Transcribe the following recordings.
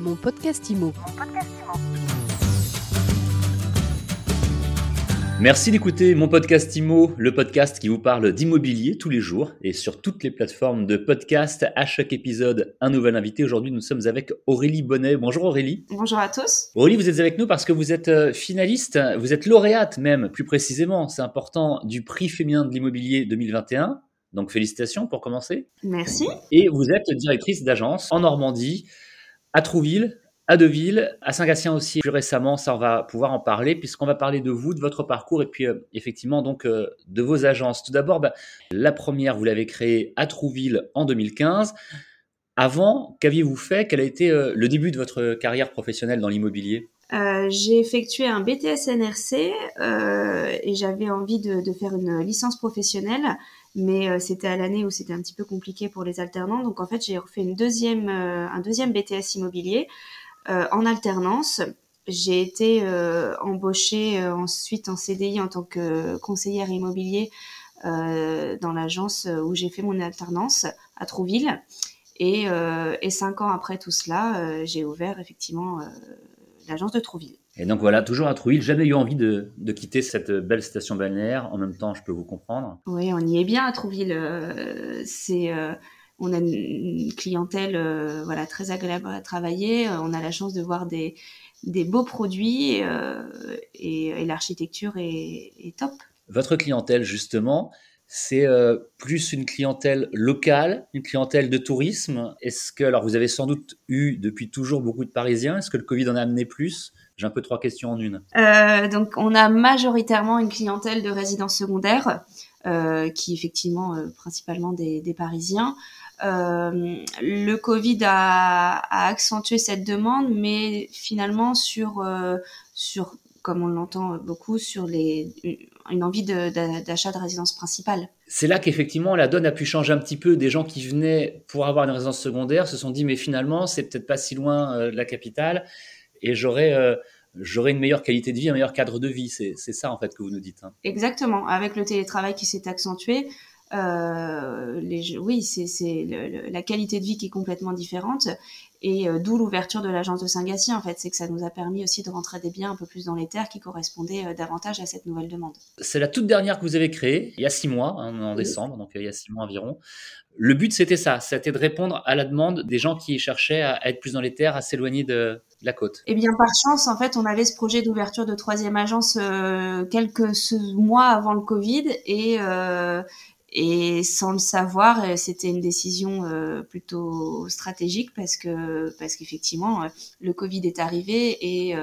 Mon podcast IMO. Merci d'écouter mon podcast IMO, le podcast qui vous parle d'immobilier tous les jours et sur toutes les plateformes de podcast. À chaque épisode, un nouvel invité. Aujourd'hui, nous sommes avec Aurélie Bonnet. Bonjour Aurélie. Bonjour à tous. Aurélie, vous êtes avec nous parce que vous êtes euh, finaliste, vous êtes lauréate même, plus précisément, c'est important, du prix féminin de l'immobilier 2021. Donc félicitations pour commencer. Merci. Et vous êtes directrice d'agence en Normandie, à Trouville, à Deauville, à Saint-Gatien aussi plus récemment, ça on va pouvoir en parler puisqu'on va parler de vous, de votre parcours et puis euh, effectivement donc euh, de vos agences. Tout d'abord, bah, la première, vous l'avez créée à Trouville en 2015. Avant, qu'aviez-vous fait? Quel a été euh, le début de votre carrière professionnelle dans l'immobilier? J'ai effectué un BTS NRC et j'avais envie de, faire une licence professionnelle, mais c'était à l'année où c'était un petit peu compliqué pour les alternants. Donc en fait, j'ai refait une deuxième, un deuxième BTS immobilier euh, en alternance. J'ai été euh, embauchée euh, ensuite en CDI en tant que conseillère immobilier dans l'agence où j'ai fait mon alternance à Trouville. Et, cinq ans après tout cela, j'ai ouvert effectivement l'agence de Trouville. Et donc voilà, toujours à Trouville, jamais eu envie de, de, quitter cette belle station balnéaire. En même temps, je peux vous comprendre. Oui, on y est bien à Trouville. c'est on a une clientèle euh, voilà très agréable à travailler. Euh, on a la chance de voir des, des beaux produits euh, et, l'architecture est, top. Votre clientèle justement, c'est plus une clientèle locale, une clientèle de tourisme. Est-ce que alors vous avez sans doute eu depuis toujours beaucoup de Parisiens? Est-ce que le Covid en a amené plus? J'ai un peu trois questions en une. donc, on a majoritairement une clientèle de résidences secondaires, qui effectivement principalement des, Parisiens. Euh, le Covid a, accentué cette demande, mais finalement sur euh, sur comme on l'entend beaucoup sur les une envie d'achat de, résidence principale. C'est là qu'effectivement la donne a pu changer un petit peu. Des gens qui venaient pour avoir une résidence secondaire se sont dit mais finalement c'est peut-être pas si loin euh, de la capitale et j'aurais j'aurais une meilleure qualité de vie, un meilleur cadre de vie. C'est ça en fait que vous nous dites. Hein. Exactement. Avec le télétravail qui s'est accentué, euh, les, oui, c'est la qualité de vie qui est complètement différente. Et euh, d'où l'ouverture de l'agence de Saint-Gatien, en fait, c'est que ça nous a permis aussi de rentrer des biens un peu plus dans les terres qui correspondaient euh, davantage à cette nouvelle demande. C'est la toute dernière que vous avez créée, il y a six mois, hein, en décembre, donc il y a six mois environ. Le but, c'était ça, c'était de répondre à la demande des gens qui cherchaient à être plus dans les terres, à s'éloigner de, la côte Eh bien, par chance, en fait, on avait ce projet d'ouverture de troisième agence quelques mois avant le Covid et, et sans le savoir, euh, c'était une décision euh, plutôt stratégique parce que parce qu'effectivement euh, le Covid est arrivé et,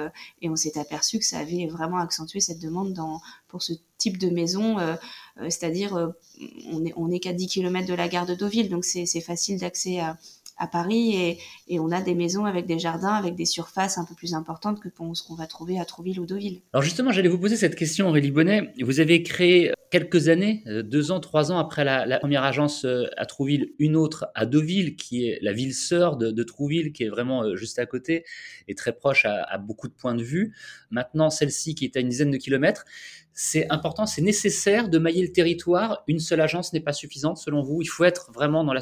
et on s'est aperçu que ça avait vraiment accentué cette demande dans pour ce type de maison, c'est-à-dire on est on est qu'à 10 km de la gare de Deauville, donc c'est facile d'accès à, à Paris et, on a des maisons avec des jardins, avec des surfaces un peu plus importantes que ce qu'on va trouver à Trouville ou Deauville. Alors justement, j'allais vous poser cette question, Aurélie Bonnet. Vous avez créé quelques années, euh, deux ans, trois ans après la, première agence euh, à Trouville, une autre à Deauville, qui est la ville sœur de, Trouville, qui est vraiment euh, juste à côté et très proche à beaucoup de points de vue. Maintenant, celle-ci qui est à une dizaine de kilomètres. C'est important, c'est nécessaire de mailler le territoire. Une seule agence n'est pas suffisante selon vous. Il faut être vraiment dans la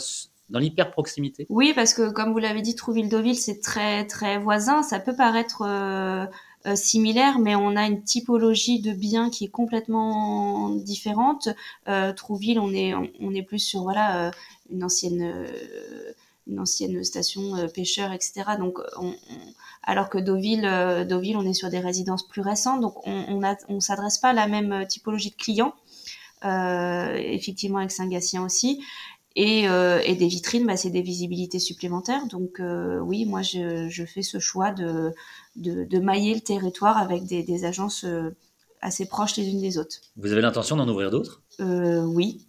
dans l'hyper proximité Oui, parce que comme vous l'avez dit, Trouville-Deauville, c'est très très voisin. Ça peut paraître euh, euh, similaire, mais on a une typologie de biens qui est complètement différente. Euh, Trouville, on est on est plus sur voilà euh, une ancienne euh, une ancienne station pêcheur, etc. Donc, on, alors que Deauville, Deauville, on est sur des résidences plus récentes, donc on on, on s'adresse pas à la même typologie de clients. effectivement avec Saint-Gatien aussi. Et, euh, et, des vitrines, bah, c'est des visibilités supplémentaires. Donc euh, oui, moi je, fais ce choix de, de, de, mailler le territoire avec des, des agences euh, assez proches les unes des autres. Vous avez l'intention d'en ouvrir d'autres? Euh, Oui,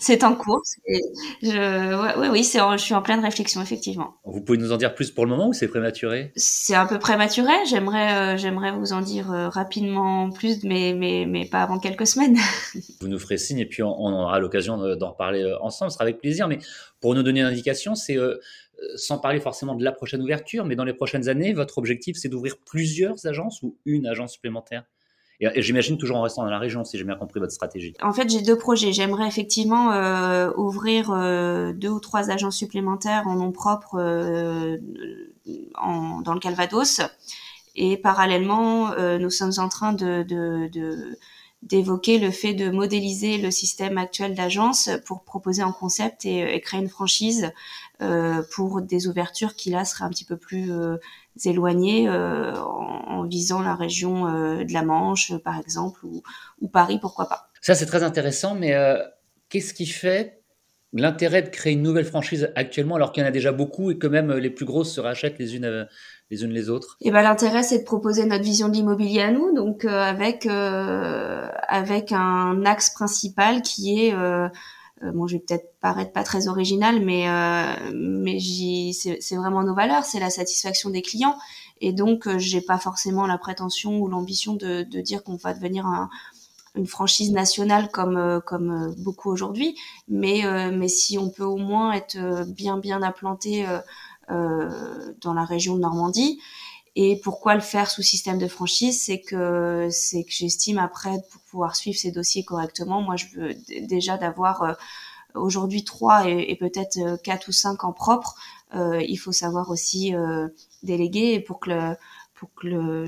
c'est en cours. Je, ouais, oui, je suis en pleine réflexion effectivement. Vous pouvez nous en dire plus pour le moment ou c'est prématuré? C'est un peu prématuré. J'aimerais, euh, j'aimerais vous en dire euh, rapidement plus, mais, mais, mais pas avant quelques semaines. vous nous ferez signe et puis on, on aura l'occasion d'en reparler ensemble. Ce sera avec plaisir. Mais pour nous donner une indication, c'est sans parler forcément de la prochaine ouverture, mais dans les prochaines années, votre objectif, c'est d'ouvrir plusieurs agences ou une agence supplémentaire? Et, j'imagine toujours en restant dans la région, si j'ai bien compris votre stratégie. En fait, j'ai deux projets. J'aimerais effectivement euh, ouvrir euh, deux ou trois agences supplémentaires en nom propre euh, en, dans le Calvados. Et parallèlement, euh, nous sommes en train de, de, de d'évoquer le fait de modéliser le système actuel d'agence pour proposer un concept et, créer une franchise euh, pour des ouvertures qui là seraient un petit peu plus euh, éloignées euh, en, visant la région euh, de la Manche par exemple ou, ou Paris pourquoi pas. Ça c'est très intéressant mais euh, qu'est-ce qui fait l'intérêt de créer une nouvelle franchise actuellement alors qu'il y en a déjà beaucoup et que même les plus grosses se rachètent les unes les unes les autres. Et eh ben l'intérêt c'est de proposer notre vision de l'immobilier à nous, donc euh, avec euh, avec un axe principal qui est euh, euh bon, je vais peut-être paraître pas très original, mais euh, mais c'est vraiment nos valeurs, c'est la satisfaction des clients, et donc j'ai pas forcément la prétention ou l'ambition de, de dire qu'on va devenir un, une franchise nationale comme comme beaucoup aujourd'hui, mais mais si on peut au moins être bien bien implanté euh, dans la région de Normandie. Et pourquoi le faire sous système de franchise? C'est que c'est que j'estime après pour pouvoir suivre ces dossiers correctement, moi je veux déjà d'avoir euh, aujourd'hui trois et, peut-être euh, quatre ou cinq en propre. Euh, il faut savoir aussi euh, déléguer pour que le, pour que le,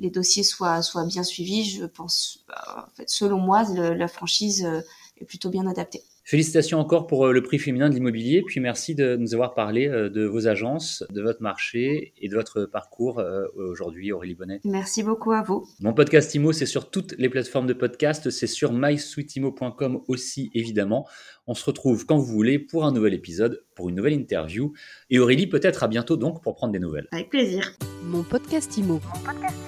les dossiers soient soient bien suivis. Je pense, en fait, selon moi, la franchise est plutôt bien adaptée. Félicitations encore pour euh, le prix féminin de l'immobilier, puis merci de nous avoir parlé euh, de vos agences, de votre marché et de votre parcours euh, aujourd'hui, Aurélie Bonnet. Merci beaucoup à vous. Mon podcast IMO, c'est sur toutes les plateformes de podcast, c'est sur mysweetimo.com aussi évidemment. On se retrouve quand vous voulez pour un nouvel épisode, pour une nouvelle interview. Et Aurélie, peut-être à bientôt donc pour prendre des nouvelles. Avec plaisir. Mon podcast IMO. Mon podcast